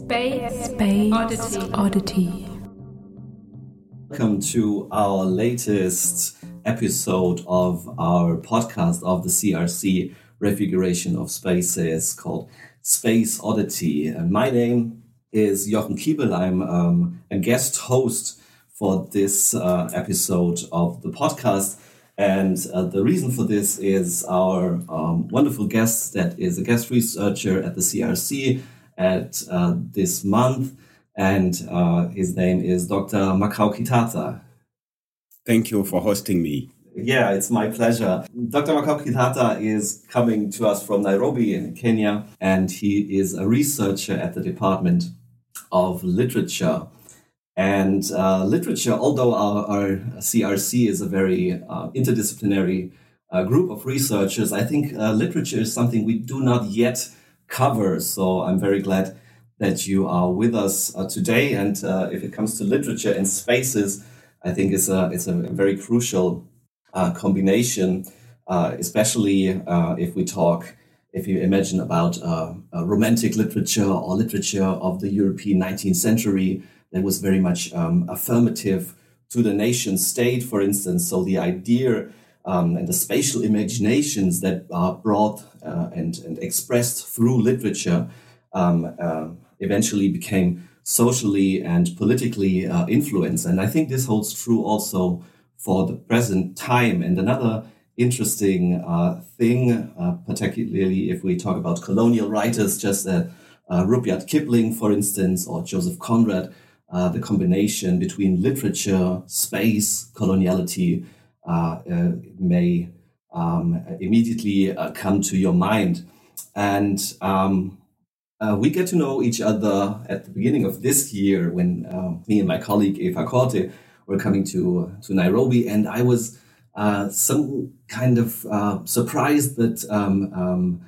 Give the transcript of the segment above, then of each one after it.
Space, Space Oddity. Oddity. Welcome to our latest episode of our podcast of the CRC Refiguration of Spaces called Space Oddity. And my name is Jochen Kiebel. I'm um, a guest host for this uh, episode of the podcast. And uh, the reason for this is our um, wonderful guest that is a guest researcher at the CRC at uh, this month. And uh, his name is Dr. Makau Kitata. Thank you for hosting me. Yeah, it's my pleasure. Dr. Makau Kitata is coming to us from Nairobi in Kenya, and he is a researcher at the Department of Literature. And uh, literature, although our, our, CRC is a very uh, interdisciplinary uh, group of researchers, I think uh, literature is something we do not yet cover. So I'm very glad that you are with us uh, today. And uh, if it comes to literature and spaces, I think it's a, it's a very crucial combination, especially if we talk if you imagine about uh, romantic literature or literature of the European 19th century, that was very much um, affirmative to the nation state, for instance. So the idea um, and the spatial imaginations that are brought uh, and, and expressed through literature um, uh, eventually became socially and politically uh, influenced. And I think this holds true also for the present time. And another interesting uh, thing, uh, particularly if we talk about colonial writers, just uh, Rudyard Kipling, for instance, or Joseph Conrad, uh, the combination between literature, space, coloniality uh, uh, may um, immediately uh, come to your mind. And um, uh, we get to know each other at the beginning of this year when me and my colleague Eva Korte were coming to, to Nairobi. And I was some kind of surprised but um, um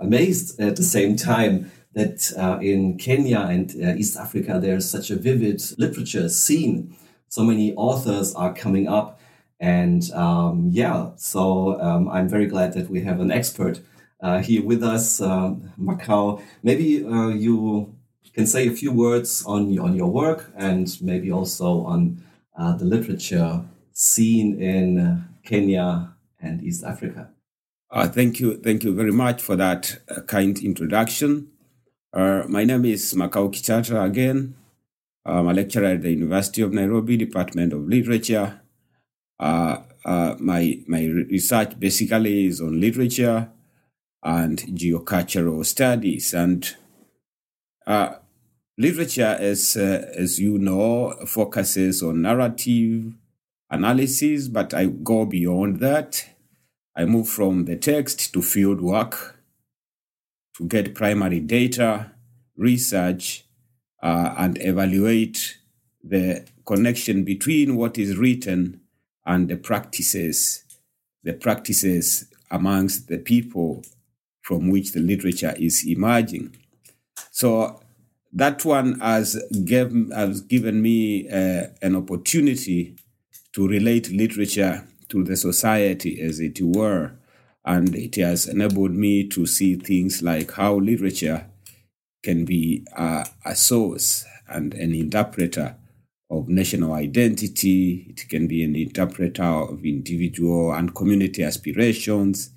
amazed at the same time that uh, in Kenya and uh, East Africa, there's such a vivid literature scene. So many authors are coming up. And um, yeah, so um, I'm very glad that we have an expert uh, here with us, um, Makau. Maybe uh, you can say a few words on, on your work and maybe also on uh, the literature scene in uh, Kenya and East Africa. thank you, thank you very much for that kind introduction. Uh, my name is Makau Kitata again. I'm a lecturer at the University of Nairobi, Department of Literature. Uh, uh, my, my research basically is on literature and geocultural studies. And uh, literature, as, uh, as you know, focuses on narrative analysis, but I go beyond that. I move from the text to field work to get primary data, research, uh, and evaluate the connection between what is written and the practices, the practices amongst the people from which the literature is emerging. So that one has, gave, has given me uh, an opportunity to relate literature to the society, as it were, and it has enabled me to see things like how literature can be a, a source and an interpreter of national identity. It can be an interpreter of individual and community aspirations.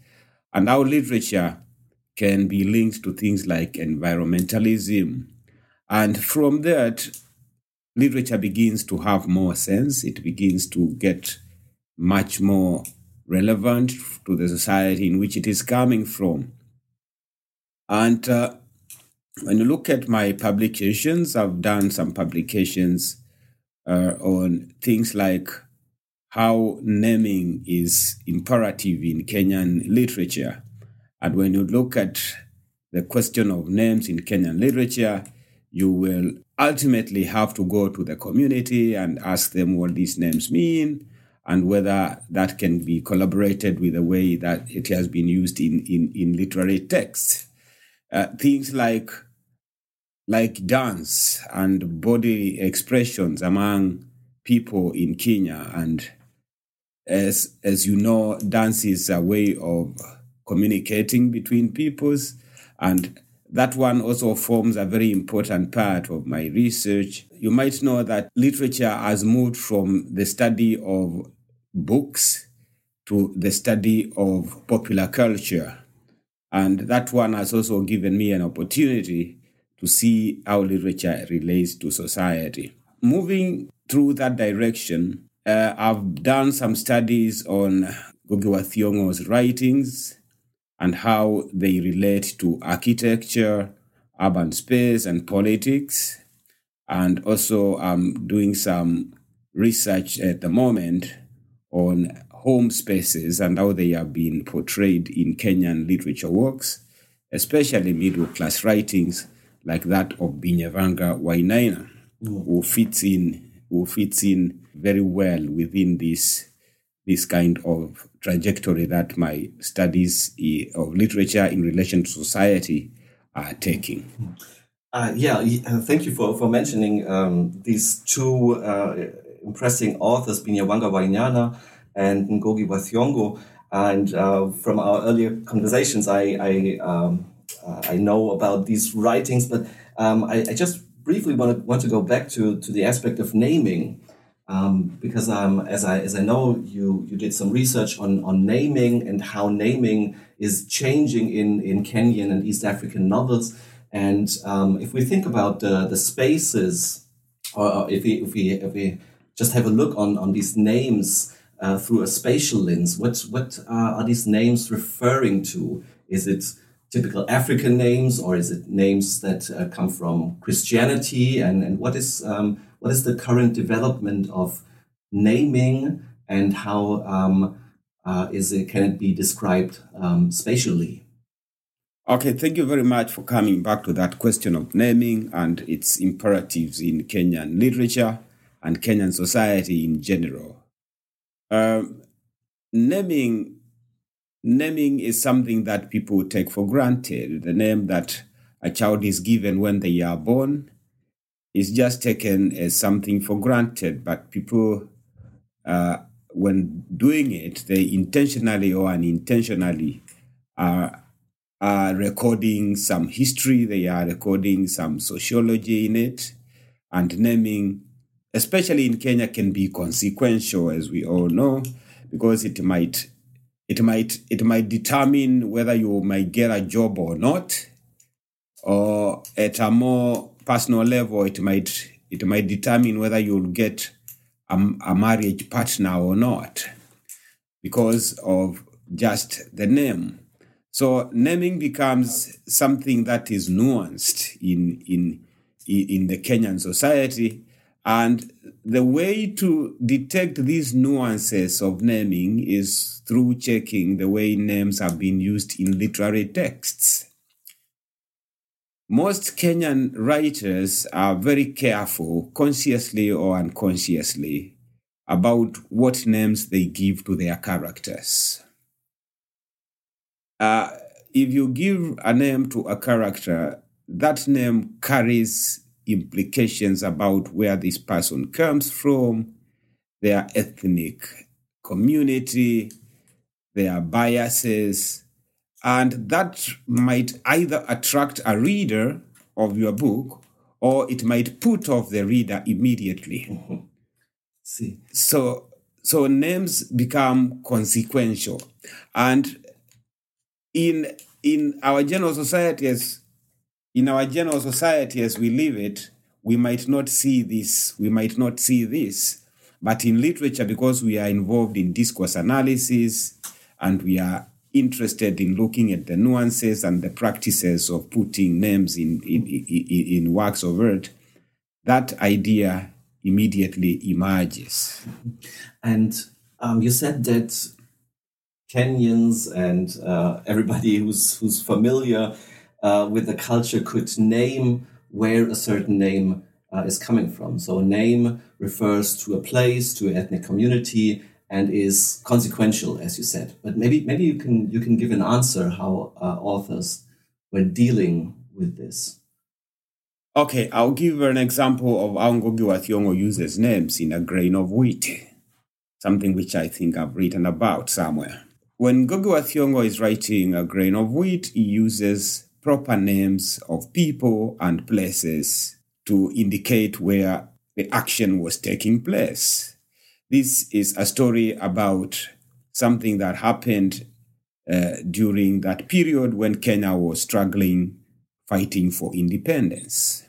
And our literature can be linked to things like environmentalism. And from that, literature begins to have more sense. It begins to get much more relevant to the society in which it is coming from. And uh, when you look at my publications, I've done some publications on things like how naming is imperative in Kenyan literature. And when you look at the question of names in Kenyan literature, you will ultimately have to go to the community and ask them what these names mean and whether that can be collaborated with the way that it has been used in, in, in literary texts. Uh, things like like dance and body expressions among people in Kenya. And as, as you know, dance is a way of communicating between peoples. And that one also forms a very important part of my research. You might know that literature has moved from the study of books to the study of popular culture. And that one has also given me an opportunity to see how literature relates to society. Moving through that direction, uh, I've done some studies on Ngugi wa Thiong'o's writings and how they relate to architecture, urban space, and politics. And also, I'm doing some research at the moment on home spaces and how they have been portrayed in Kenyan literature works, especially middle class writings like that of Binyavanga Wainaina, mm. who fits in who fits in very well within this this kind of trajectory that my studies eh, of literature in relation to society are taking. Uh, yeah, uh, thank you for, for mentioning um, these two uh, impressive authors, Binyavanga Wainaina and Ngugi wa Thiong'o. And uh, from our earlier conversations, I, I, um, uh, I know about these writings, but um, I, I, just briefly want to, want to go back to, to the aspect of naming. Um, because um, as I as I know, you you did some research on on naming and how naming is changing in in Kenyan and East African novels. And um, if we think about the the spaces, or if we if we if we just have a look on on these names uh, through a spatial lens, what what uh, are these names referring to? Is it typical African names, or is it names that uh, come from Christianity? And, and what is um, what is the current development of naming, and how um, uh, is it can it be described um, spatially? Okay, thank you very much for coming back to that question of naming and its imperatives in Kenyan literature and Kenyan society in general. Um, naming naming is something that people take for granted. The name that a child is given when they are born is just taken as something for granted, but people, uh, when doing it, they intentionally or unintentionally are, are recording some history, they are recording some sociology in it, and naming, especially in Kenya, can be consequential, as we all know, because it might it might it might determine whether you might get a job or not or at a more personal level it might it might determine whether you'll get a, a marriage partner or not because of just the name. So naming becomes something that is nuanced in in in the Kenyan society and the way to detect these nuances of naming is through checking the way names have been used in literary texts. Most Kenyan writers are very careful, consciously or unconsciously, about what names they give to their characters. Uh, if you give a name to a character, that name carries implications about where this person comes from, their ethnic community, their biases, and that might either attract a reader of your book or it might put off the reader immediately. Mm-hmm. See. So so names become consequential. And in in our general society as in our general society as we live it, we might not see this, we might not see this. But in literature, because we are involved in discourse analysis and we are interested in looking at the nuances and the practices of putting names in, in, in, in works of art, that idea immediately emerges. And um, you said that Kenyans and uh, everybody who's, who's familiar uh, with the culture could name where a certain name uh, is coming from. So a name refers to a place, to an ethnic community, and is consequential, as you said. But maybe maybe you can you can give an answer how uh, authors were dealing with this. Okay, I'll give an example of how Thiong'o uses names in A Grain of Wheat, something which I think I've written about somewhere. When Ngugi wa Thiong'o is writing A Grain of Wheat, he uses proper names of people and places to indicate where the action was taking place. This is a story about something that happened uh, during that period when Kenya was struggling, fighting for independence.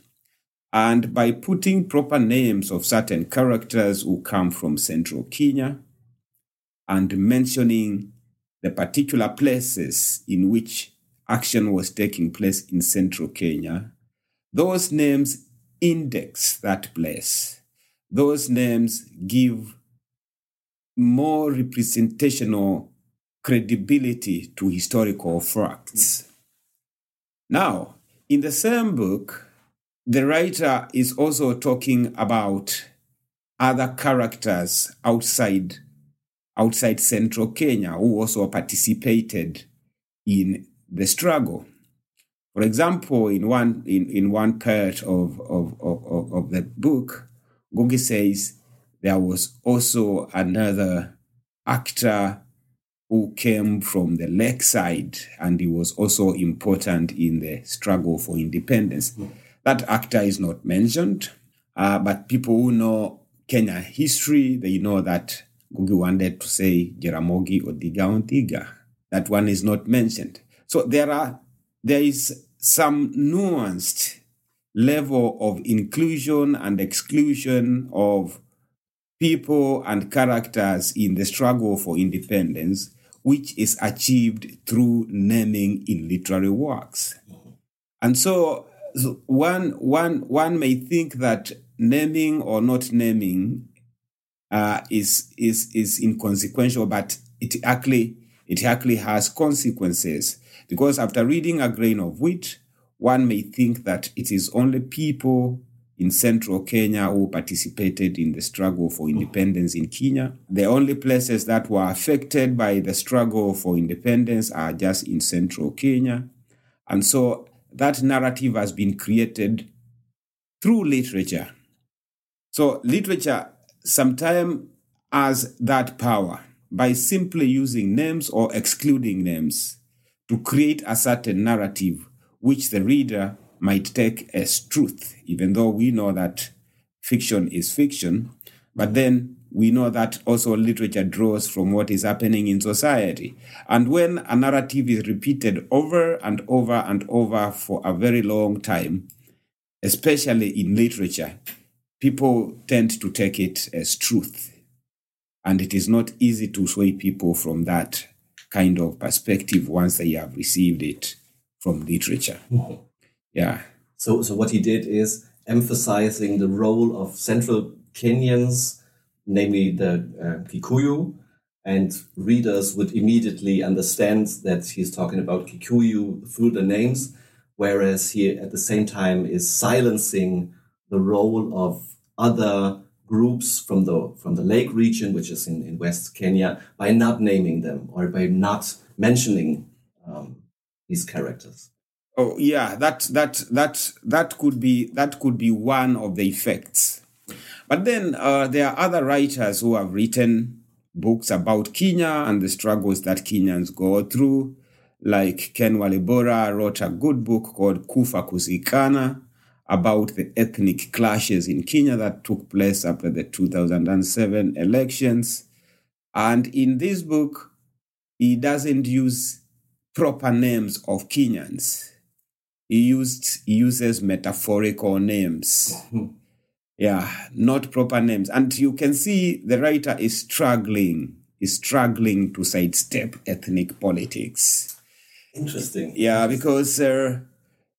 And by putting proper names of certain characters who come from central Kenya and mentioning the particular places in which action was taking place in central Kenya, those names index that place. Those names give more representational credibility to historical facts. Now, in the same book, the writer is also talking about other characters outside outside central Kenya who also participated in the struggle. For example, in one in, in one part of, of, of, of the book, Ngugi says there was also another actor who came from the lakeside and he was also important in the struggle for independence. Mm. That actor is not mentioned, uh, but people who know Kenya history, they know that Ngugi wanted to say Jaramogi Oginga Odinga. That one is not mentioned. So there are there is some nuanced level of inclusion and exclusion of people and characters in the struggle for independence, which is achieved through naming in literary works. And so, so one, one, one may think that naming or not naming uh, is, is, is inconsequential, but it actually, it actually has consequences. Because after reading A Grain of Wheat, one may think that it is only people in central Kenya who participated in the struggle for independence in Kenya. The only places that were affected by the struggle for independence are just in central Kenya. And so that narrative has been created through literature. So literature sometimes has that power by simply using names or excluding names to create a certain narrative which the reader might take as truth, even though we know that fiction is fiction. But then we know that also literature draws from what is happening in society. And when a narrative is repeated over and over and over for a very long time, especially in literature, people tend to take it as truth. And it is not easy to sway people from that kind of perspective once they have received it from literature. Mm-hmm. Yeah. So, so what he did is emphasizing the role of central Kenyans, namely the uh, Kikuyu, and readers would immediately understand that he's talking about Kikuyu through the names, whereas he at the same time is silencing the role of other groups from the from the lake region, which is in, in West Kenya, by not naming them or by not mentioning um, these characters. Oh yeah, that that that that could be that could be one of the effects. But then uh, there are other writers who have written books about Kenya and the struggles that Kenyans go through. Like Ken Walibora wrote a good book called Kufa Kuzikana about the ethnic clashes in Kenya that took place after the 2007 elections. And in this book, he doesn't use proper names of Kenyans he used he uses metaphorical names. Mm-hmm. Yeah, not proper names. And you can see the writer is struggling, is struggling to sidestep ethnic politics. Interesting. Yeah, because uh,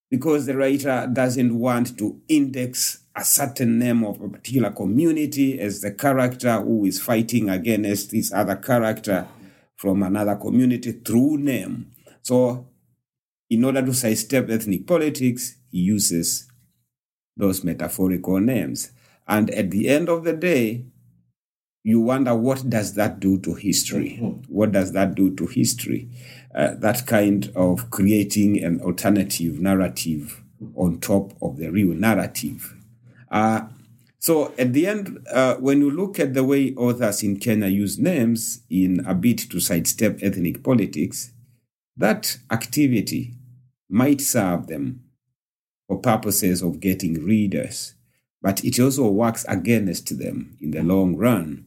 because the writer doesn't want to index a certain name of a particular community as the character who is fighting against this other character from another community through name. So in order to sidestep ethnic politics, he uses those metaphorical names. And at the end of the day, you wonder what does that do to history? Mm-hmm. What does that do to history? Uh, that kind of creating an alternative narrative on top of the real narrative. Uh, so at the end, uh, when you look at the way authors in Kenya use names in a bid to sidestep ethnic politics, that activity might serve them for purposes of getting readers, but it also works against them in the long run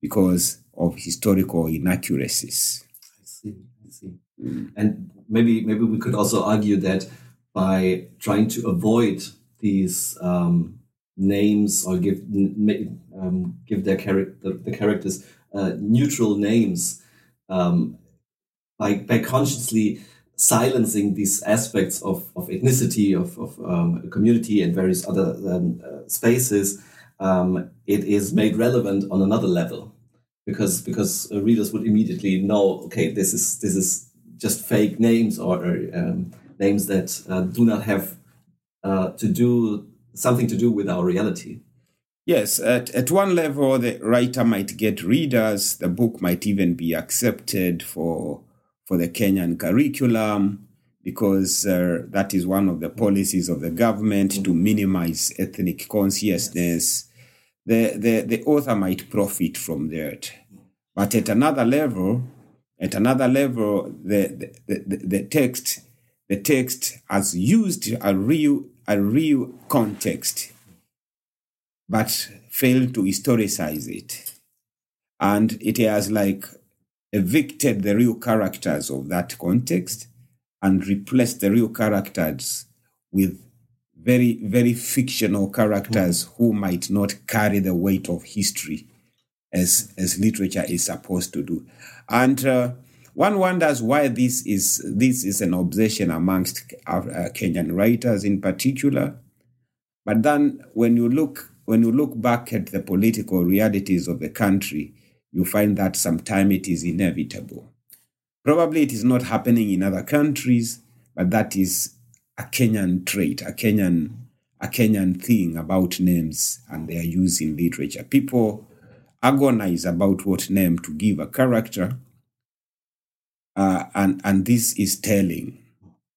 because of historical inaccuracies. I see. I see. And maybe maybe we could also argue that by trying to avoid these um, names or give um, give their character the, the characters uh, neutral names um, by by consciously silencing these aspects of, of ethnicity of, of um, community and various other um, uh, spaces um, it is made relevant on another level because because readers would immediately know okay this is this is just fake names or um, names that uh, do not have uh, to do something to do with our reality Yes, at, at one level, the writer might get readers. The book might even be accepted for for the Kenyan curriculum because uh, that is one of the policies of the government to minimize ethnic consciousness. The, the, the author might profit from that. But at another level, at another level, the, the, the, the text the text has used a real a real context but failed to historicize it. And it has like evicted the real characters of that context and replace the real characters with very, very fictional characters who might not carry the weight of history as, as literature is supposed to do. And uh, one wonders why this is, this is an obsession amongst uh, Kenyan writers in particular. But then when you look when you look back at the political realities of the country, you find that sometimes it is inevitable. Probably it is not happening in other countries, but that is a Kenyan trait, a Kenyan, a Kenyan thing about names and their use in literature. People agonize about what name to give a character, uh, and and this is telling.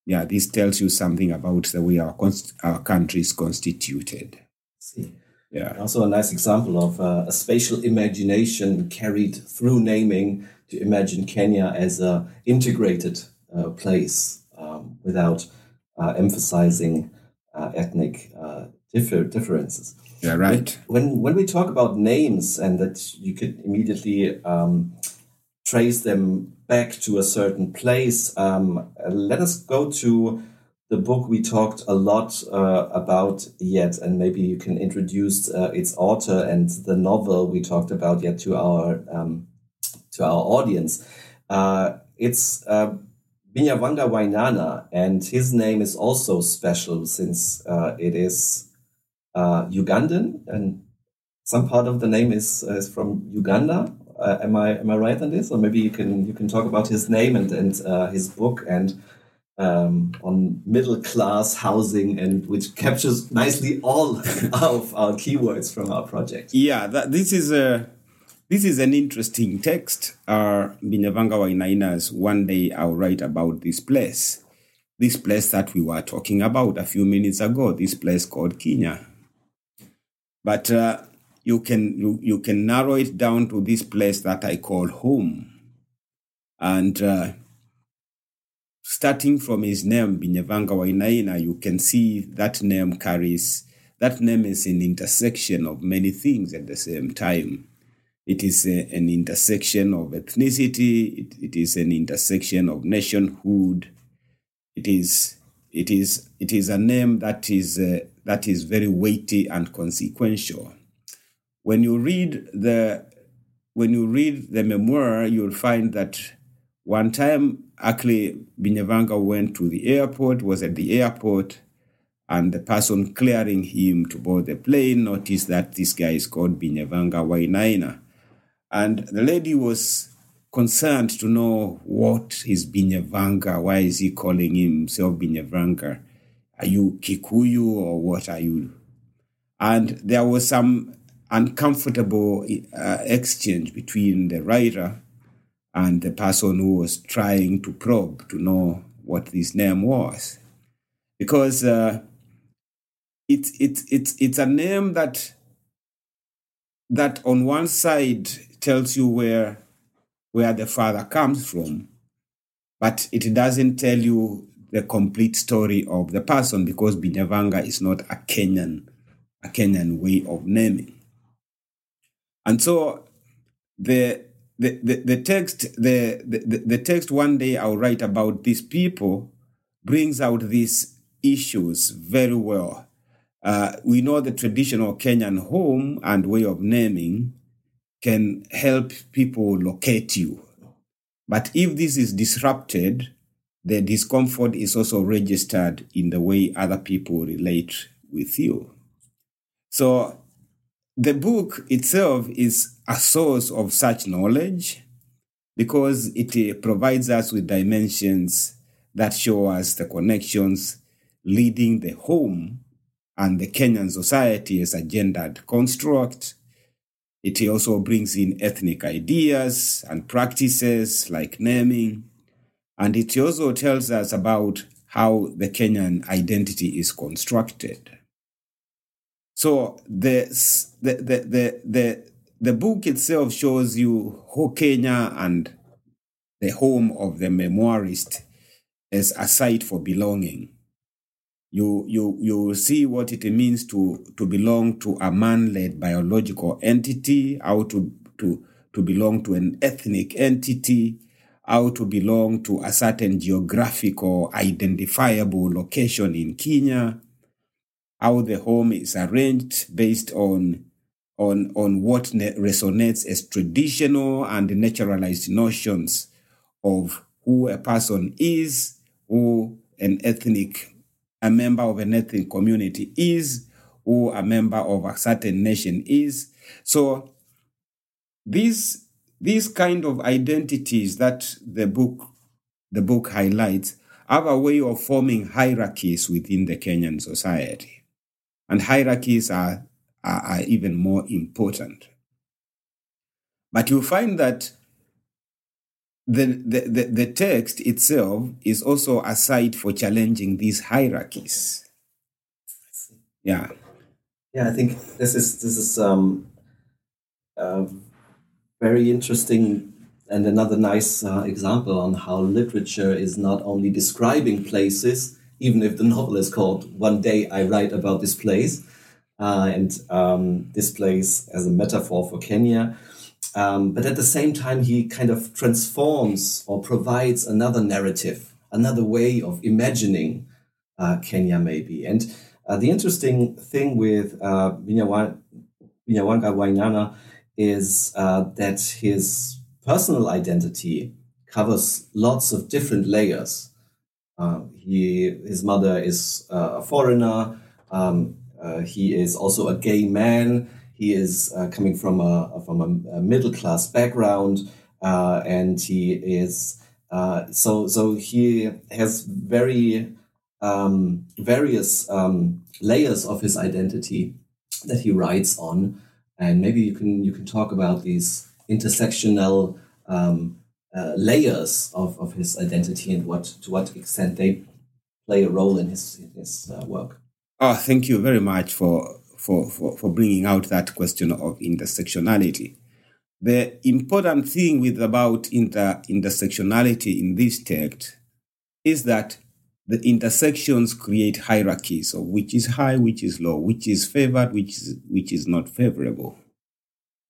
Yeah, this tells you something about the way our, const- our country is constituted. See. Yeah. Also, a nice example of uh, a spatial imagination carried through naming to imagine Kenya as a integrated uh, place um, without uh, emphasizing uh, ethnic uh, differ differences. Yeah, right. When when we talk about names and that you could immediately um, trace them back to a certain place, um, let us go to the book we talked a lot uh, about yet, and maybe you can introduce uh, its author and the novel we talked about yet to our um, to our audience. Uh, it's uh, Binyavanga Wainaina, and his name is also special since uh, it is uh, Ugandan, and some part of the name is, is from Uganda. Uh, am I am I right on this? Or maybe you can you can talk about his name and and uh, his book and um, on middle class housing and which captures nicely all of our keywords from our project. Yeah, that, this is a this is an interesting text. Uh, Binyavanga Wainaina's One Day I'll Write About This Place. This place that we were talking about a few minutes ago, this place called Kenya. But uh, you can you, you can narrow it down to this place that I call home. And uh, starting from his name, Binyavanga Wainaina, you can see that name carries, that name is an intersection of many things at the same time. It is a, an intersection of ethnicity, it, it is an intersection of nationhood. It is, it is, it is a name that is, uh, that is very weighty and consequential. When you read the, when you read the memoir, you'll find that one time, actually, Binyavanga went to the airport, was at the airport, and the person clearing him to board the plane noticed that this guy is called Binyavanga Wainaina. And the lady was concerned to know what is Binyavanga, why is he calling himself Binyavanga? Are you Kikuyu or what are you? And there was some uncomfortable uh, exchange between the writer and the person who was trying to probe to know what this name was. Because uh, it's it's it's it's a name that that on one side tells you where where the father comes from, but it doesn't tell you the complete story of the person because Binyavanga is not a Kenyan, a Kenyan way of naming. And so the the, the, the text the, the, the text one day I'll write about these people brings out these issues very well. Uh, we know the traditional Kenyan home and way of naming can help people locate you. But if this is disrupted, the discomfort is also registered in the way other people relate with you. So the book itself is a source of such knowledge because it uh, provides us with dimensions that show us the connections leading the home and the Kenyan society as a gendered construct. It also brings in ethnic ideas and practices like naming. And it also tells us about how the Kenyan identity is constructed. So the, the, the, the, the, the book itself shows you who Kenya and the home of the memoirist is a site for belonging. You, you, you see what it means to, to belong to a man-led biological entity, how to, to, to belong to an ethnic entity, how to belong to a certain geographical identifiable location in Kenya, how the home is arranged based on on on what resonates as traditional and naturalized notions of who a person is, who an ethnic, a member of an ethnic community is, who a member of a certain nation is. So these these kind of identities that the book the book highlights have a way of forming hierarchies within the Kenyan society. And hierarchies are, are, are even more important. But you find that the, the, the, text itself is also a site for challenging these hierarchies. Yeah. Yeah, I think this is this is um, uh, very interesting and another nice uh, example on how literature is not only describing places even if the novel is called One Day I Write About This Place, uh, and um, this place as a metaphor for Kenya. Um, but at the same time, he kind of transforms or provides another narrative, another way of imagining uh, Kenya, maybe. And uh, the interesting thing with uh, Binyavanga Wainaina is uh, that his personal identity covers lots of different layers. Uh, he, his mother is uh, a foreigner. Um, uh, he is also a gay man. He is uh, coming from a from a, middle class background, uh, and he is so so he has very um, various um, layers of his identity that he writes on, and maybe you can you can talk about these intersectional um, uh, layers of, of his identity and what to what extent they play a role in his, in his uh, work. Oh, thank you very much for, for, for, for bringing out that question of intersectionality. The important thing with about inter, intersectionality in this text is that the intersections create hierarchies of which is high, which is low, which is favored, which is, which is not favorable.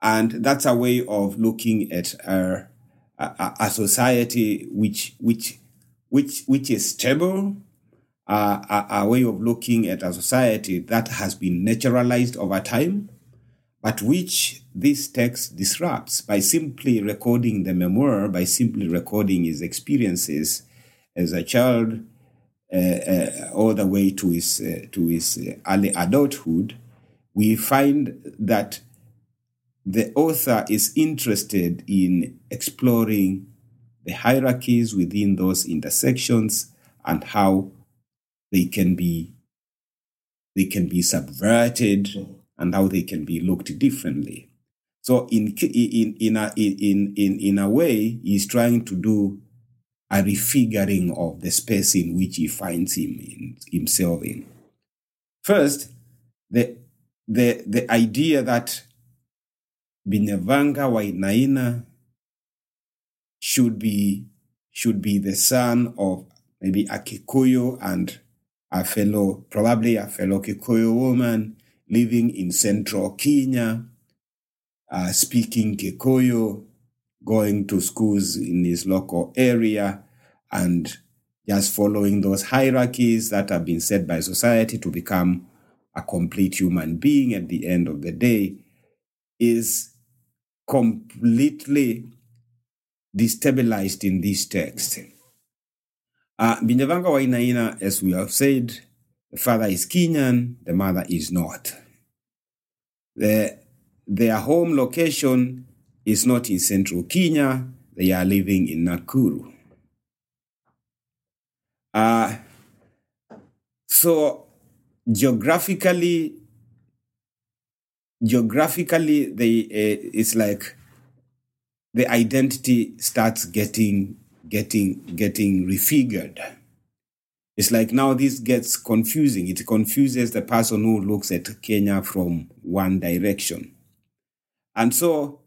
And that's a way of looking at a, a society which which which which is stable, uh, a, a way of looking at a society that has been naturalized over time, but which this text disrupts by simply recording the memoir, by simply recording his experiences as a child, uh, uh, all the way to his uh, to his early adulthood. We find that the author is interested in exploring the hierarchies within those intersections and how they can be they can be subverted mm. and how they can be looked differently. So in in in a, in in in a way, he's trying to do a refiguring of the space in which he finds him in, himself in. First, the the the idea that Binyavanga Wainaina should be should be the son of maybe a Kikuyu and a fellow, probably a fellow Kikuyu woman living in central Kenya, uh, speaking Kikuyu, going to schools in his local area, and just following those hierarchies that have been set by society to become a complete human being at the end of the day is completely destabilized in this text. Uh, Binyavanga Wainaina, as we have said, the father is Kenyan, the mother is not. The, their home location is not in central Kenya, they are living in Nakuru. Uh, so geographically, geographically, they uh, it's like the identity starts getting getting getting refigured. It's like now this gets confusing. It confuses the person who looks at Kenya from one direction. And so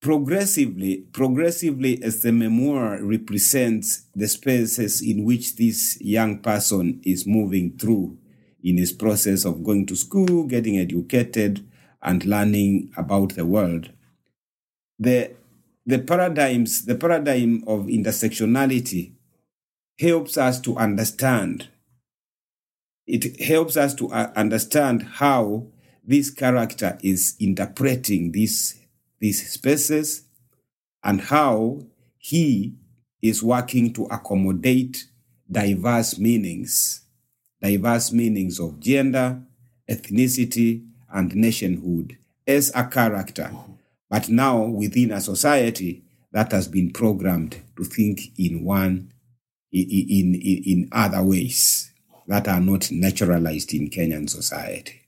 progressively, progressively as the memoir represents the spaces in which this young person is moving through in his process of going to school, getting educated, and learning about the world. The the paradigms, the paradigm of intersectionality helps us to understand. It helps us to uh, understand how this character is interpreting these, these spaces and how he is working to accommodate diverse meanings, diverse meanings of gender, ethnicity, and nationhood as a character but now within a society that has been programmed to think in one in, in, in other ways that are not naturalized in Kenyan society.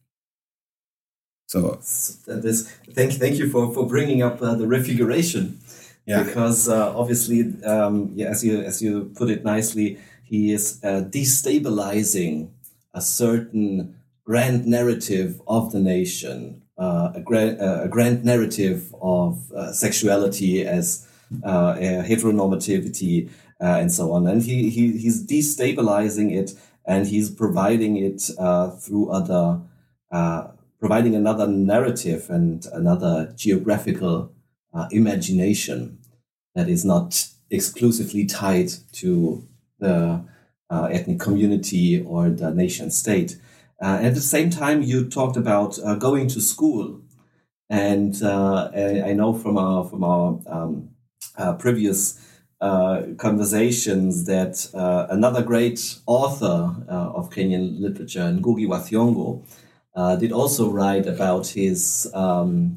So this, thank thank you for, for bringing up uh, the refiguration, yeah. because uh, obviously, um, yeah, as you as you put it nicely, he is uh, destabilizing a certain grand narrative of the nation uh, a, grand, uh, a grand narrative of uh, sexuality as uh, heteronormativity uh, and so on. And he, he, he's destabilizing it and he's providing it uh, through other, providing another narrative and another geographical imagination that is not exclusively tied to the ethnic community or the nation state. Uh, at the same time, you talked about uh, going to school, and uh, I know from our from our um, uh, previous uh, conversations that uh, another great author of Kenyan literature, Ngugi wa Thiong'o, did also write about his um,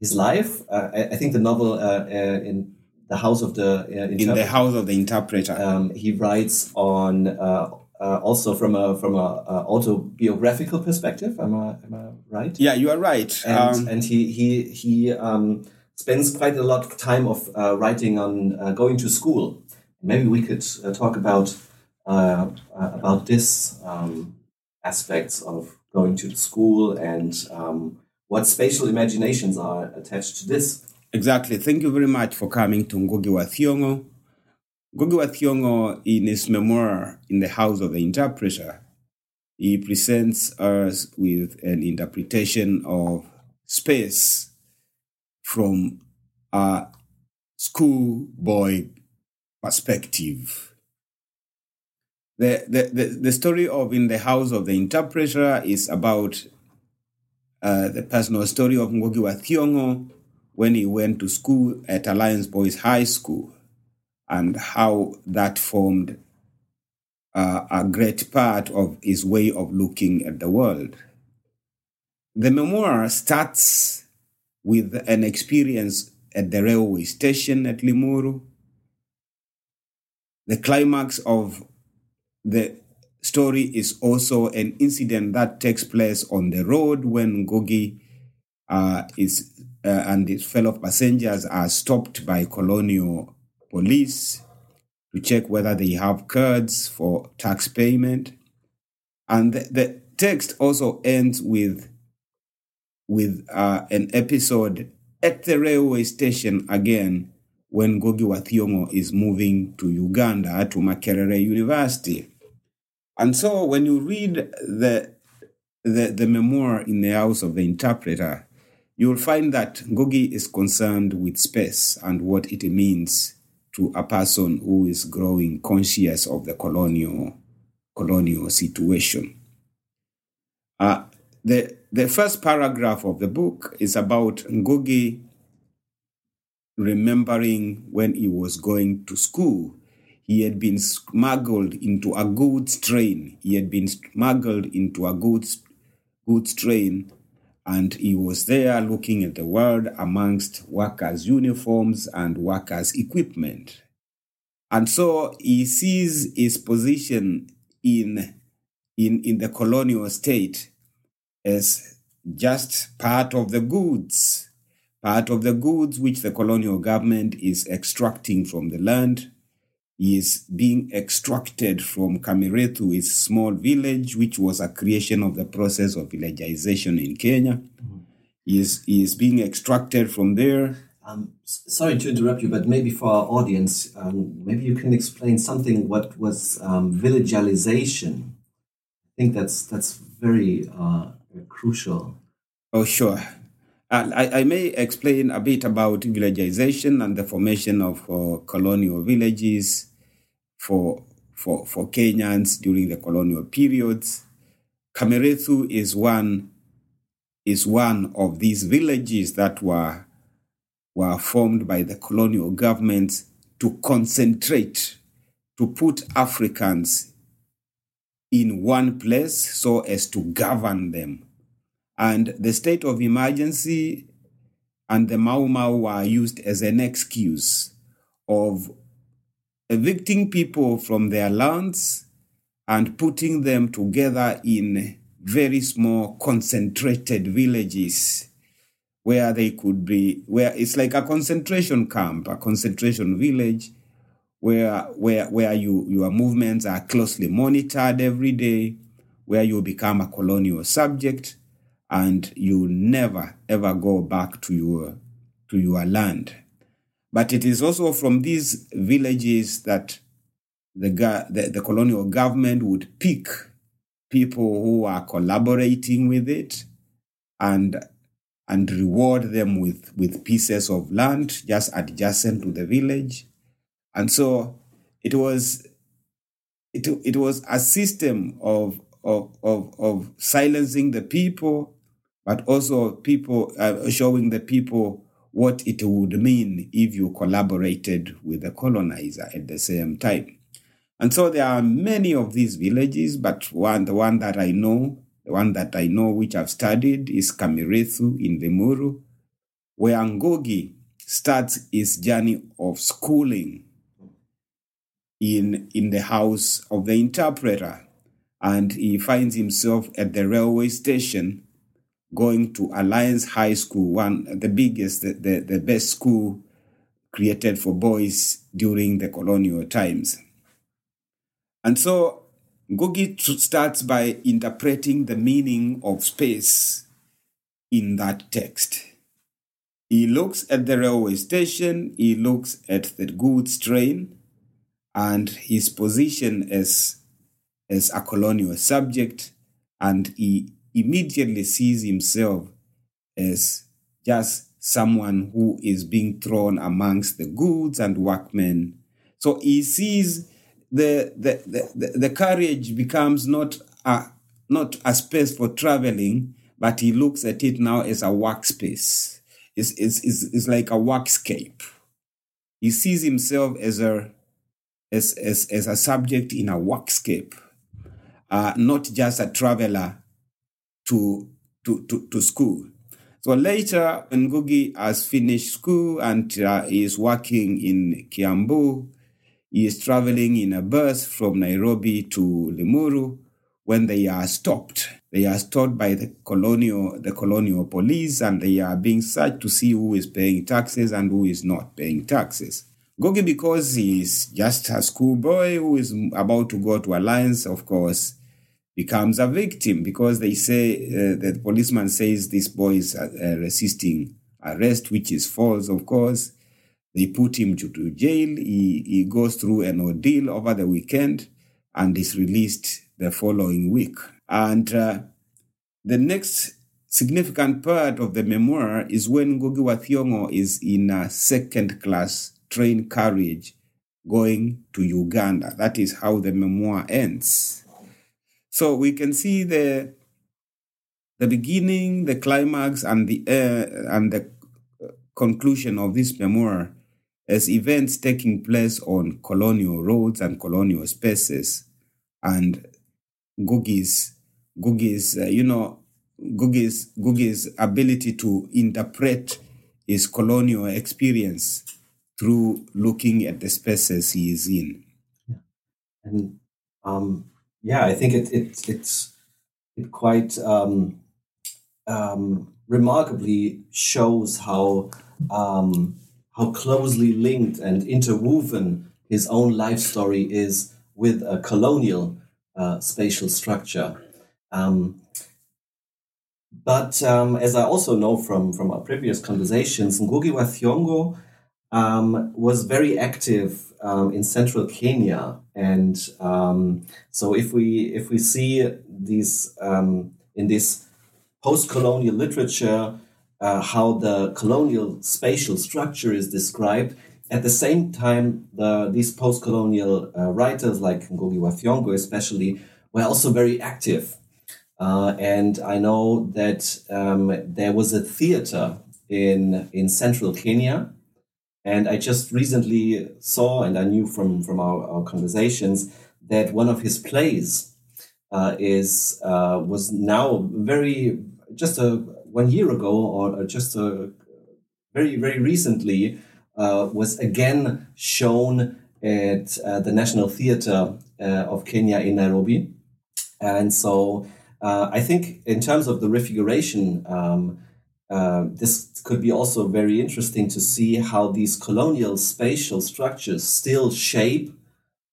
his life. I, I, think the novel in the house of the in the house of the interpreter. Um, he writes on uh, also from a from a, a, autobiographical perspective. Am I am I right? Yeah, you are right. And, um, and he he he um, spends quite a lot of time of uh, writing on uh, going to school. Maybe we could uh, talk about uh, uh, about this um, aspects of going to school and um, what spatial imaginations are attached to this. Exactly. Thank you very much for coming to Ngugi wa Thiong'o. Ngugi wa Thiong'o, in his memoir, In the House of the Interpreter, he presents us with an interpretation of space from a schoolboy perspective. The, the, the, the, story of In the House of the Interpreter is about uh, the personal story of Ngugi wa Thiong'o when he went to school at Alliance Boys High School and how that formed uh, a great part of his way of looking at the world. The memoir starts with an experience at the railway station at Limuru. The climax of the story is also an incident that takes place on the road when Ngugi uh, is uh, and his fellow passengers are stopped by colonial police to check whether they have cards for tax payment. And the, the text also ends with, with uh, an episode at the railway station again when Ngugi wa Thiong'o is moving to Uganda to Makerere University. And so when you read the, the, the memoir in the House of the Interpreter, you'll find that Ngugi is concerned with space and what it means to a person who is growing conscious of the colonial, colonial situation. Uh, the, the first paragraph of the book is about Ngugi remembering when he was going to school. He had been smuggled into a goods train. He had been smuggled into a goods, goods train, and he was there looking at the world amongst workers' uniforms and workers' equipment. And so he sees his position in, in, in the colonial state as just part of the goods, part of the goods which the colonial government is extracting from the land is being extracted from Kamirethu, its small village, which was a creation of the process of villagization in Kenya. Mm-hmm. Is is being extracted from there. Um, sorry to interrupt you, but maybe for our audience, um, maybe you can explain something. What was um, villagization? I think that's that's very uh, crucial. Oh, sure. I, I, may explain a bit about villagization and the formation of uh, colonial villages for, for, for Kenyans during the colonial periods. Kamerethu is one, is one of these villages that were, were formed by the colonial governments to concentrate, to put Africans in one place so as to govern them and the state of emergency and the Mau Mau were used as an excuse of evicting people from their lands and putting them together in very small concentrated villages where they could be where it's like a concentration camp a concentration village where where where you your movements are closely monitored every day where you become a colonial subject and you never ever go back to your to your land. But it is also from these villages that the, the, the colonial government would pick people who are collaborating with it and and reward them with, with pieces of land just adjacent to the village. And so it was it, it was a system of, of, of, of silencing the people but also people uh, showing the people what it would mean if you collaborated with the colonizer at the same time. And so there are many of these villages, but one, the one that I know, the one that I know which I've studied is Kamirethu in Limuru, where Ngugi starts his journey of schooling in, in the house of the interpreter. And he finds himself at the railway station going to Alliance High School, one the biggest, the, the, the best school created for boys during the colonial times. And so Ngugi starts by interpreting the meaning of space in that text. He looks at the railway station, he looks at the goods train, and his position as, as a colonial subject, and he immediately sees himself as just someone who is being thrown amongst the goods and workmen. So he sees the, the, the, the, courage becomes not a, not a space for traveling, but he looks at it now as a workspace. It's, it's, it's, it's like a workscape. He sees himself as a, as, as, as a subject in a workscape, uh, not just a traveler to, to, to, to school. So later, when Ngugi has finished school and uh, is working in Kiambu, he is traveling in a bus from Nairobi to Limuru when they are stopped. They are stopped by the colonial, the colonial police and they are being searched to see who is paying taxes and who is not paying taxes. Ngugi, because he is just a schoolboy who is about to go to Alliance, of course, becomes a victim because they say uh, the policeman says this boy is uh, resisting arrest, which is false, of course. they put him to, to jail. He, he goes through an ordeal over the weekend and is released the following week. And uh, the next significant part of the memoir is when Ngugi wa Thiong'o is in a second class train carriage going to Uganda. That is how the memoir ends. So we can see the the beginning, the climax, and the uh, and the conclusion of this memoir as events taking place on colonial roads and colonial spaces, and Ngugi's Ngugi's uh, you know Ngugi's Ngugi's ability to interpret his colonial experience through looking at the spaces he is in. Yeah. And um, yeah, I think it, it it's it quite um, um, remarkably shows how um, how closely linked and interwoven his own life story is with a colonial uh, spatial structure. Um, but um, as I also know from, from our previous conversations, Ngugi wa Thiong'o um, was very active um, in central Kenya, and um, so if we if we see these um, in this post-colonial literature, uh, how the colonial spatial structure is described. At the same time, the, these post-colonial uh, writers like Ngugi wa Thiong'o especially were also very active. Uh, and I know that um, there was a theater in in central Kenya and I just recently saw, and I knew from, from our, our conversations, that one of his plays uh, is uh, was now very just a one year ago or just a very very recently uh, was again shown at uh, the National Theatre uh, of Kenya in Nairobi, and so uh, I think in terms of the refiguration. Um, uh, this could be also very interesting to see how these colonial spatial structures still shape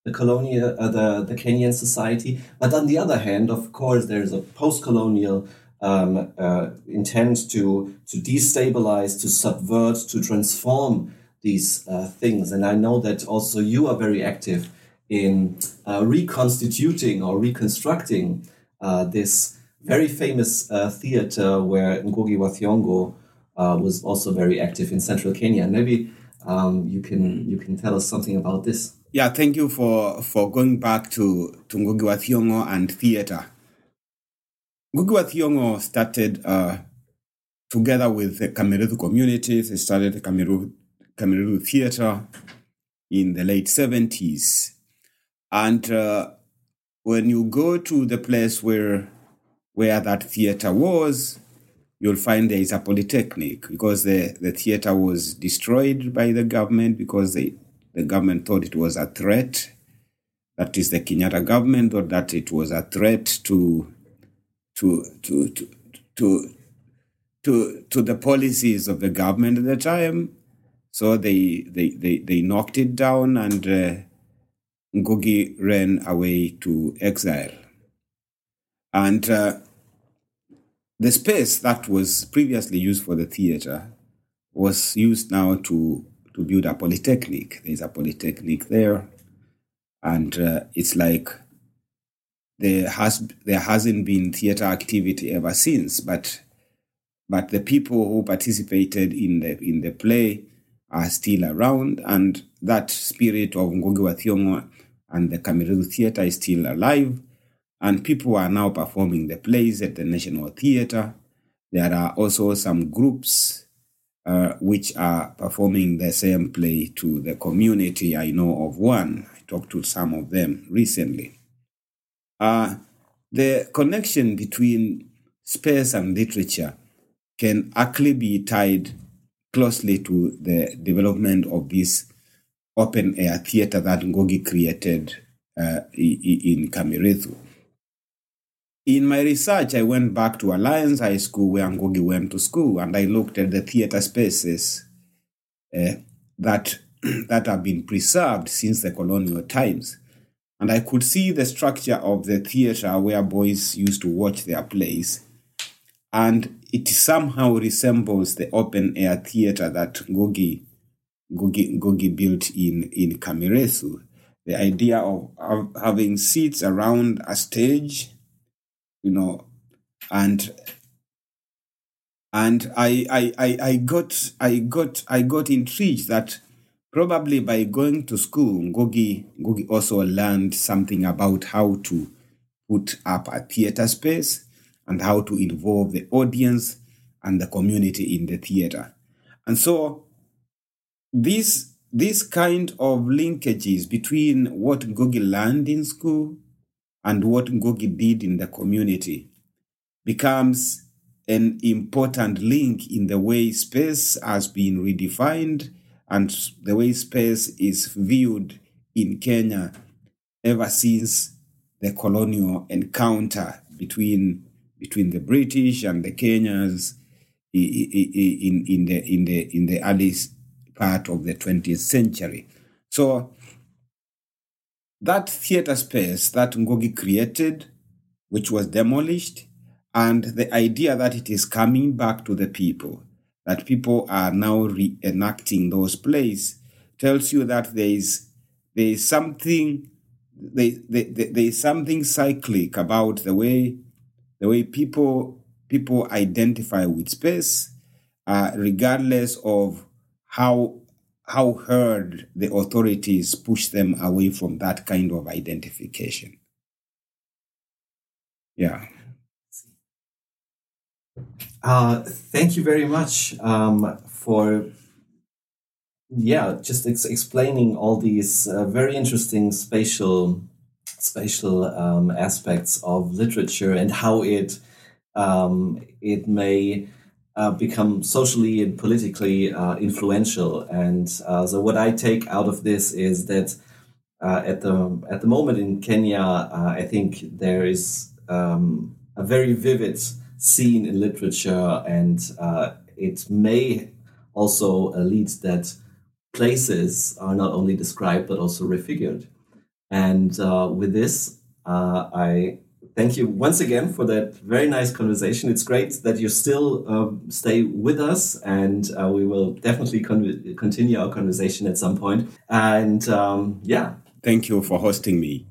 the colonial uh, the, the Kenyan society. But on the other hand, of course, there's a post-colonial um, uh, intent to to destabilize, to subvert, to transform these uh, things. And I know that also you are very active in uh, reconstituting or reconstructing this very famous uh, theater where Ngugi wa Thiong'o uh, was also very active in central Kenya. Maybe um, you can you can tell us something about this. Yeah, thank you for for going back to to Ngugi wa Thiong'o and theater. Ngugi wa Thiong'o started uh, together with the Kamerethu communities. They started the Kamerethu, Kamerethu Theater in the late 70s. And uh, when you go to the place where where that theater was, you'll find there is a polytechnic because the, the theater was destroyed by the government because they, the government thought it was a threat. That is the Kenyatta government thought that it was a threat to to to to to to, to the policies of the government at the time. So they they, they, they knocked it down and uh, Ngugi ran away to exile. And uh, the space that was previously used for the theater was used now to, to build a polytechnic. There's a polytechnic there. And uh, it's like there has there hasn't been theater activity ever since, but but the people who participated in the in the play are still around, and that spirit of Ngugi wa Thiong'o and the Kamerethu Theatre is still alive. And people are now performing the plays at the National Theatre. There are also some groups uh, which are performing the same play to the community. I know of one. I talked to some of them recently. Uh, the connection between space and literature can actually be tied closely to the development of this open air theater that Ngugi created uh, in Kamerethu. In my research, I went back to Alliance High School where Ngugi went to school, and I looked at the theater spaces uh, that that have been preserved since the colonial times. And I could see the structure of the theater where boys used to watch their plays. And it somehow resembles the open air theater that Ngugi Ngugi, Ngugi built in, in Kamirethu. The idea of, of having seats around a stage, you know, and and I, I, I, I got I got I got intrigued that probably by going to school, Ngugi Ngugi also learned something about how to put up a theater space and how to involve the audience and the community in the theater. And so this this kind of linkages between what Ngugi learned in school and what Ngugi did in the community becomes an important link in the way space has been redefined and the way space is viewed in Kenya ever since the colonial encounter between between the British and the Kenyans in, in, the in the in the early part of the 20th century. So that theater space that Ngugi created, which was demolished, and the idea that it is coming back to the people, that people are now reenacting those plays, tells you that there is there is something there, there, there is something cyclic about the way the way people people identify with space, uh, regardless of how how hard the authorities push them away from that kind of identification. Yeah. Uh, thank you very much um, for yeah just ex- explaining all these uh, very interesting spatial spatial um, aspects of literature and how it um, it may uh, become socially and politically uh, influential. And uh, so, what I take out of this is that uh, at the at the moment in Kenya, uh, I think there is um, a very vivid scene in literature, and uh, it may also lead that places are not only described but also refigured. And with this, I thank you once again for that very nice conversation. It's great that you still um, stay with us, and uh, we will definitely con- continue our conversation at some point. And um, yeah. Thank you for hosting me.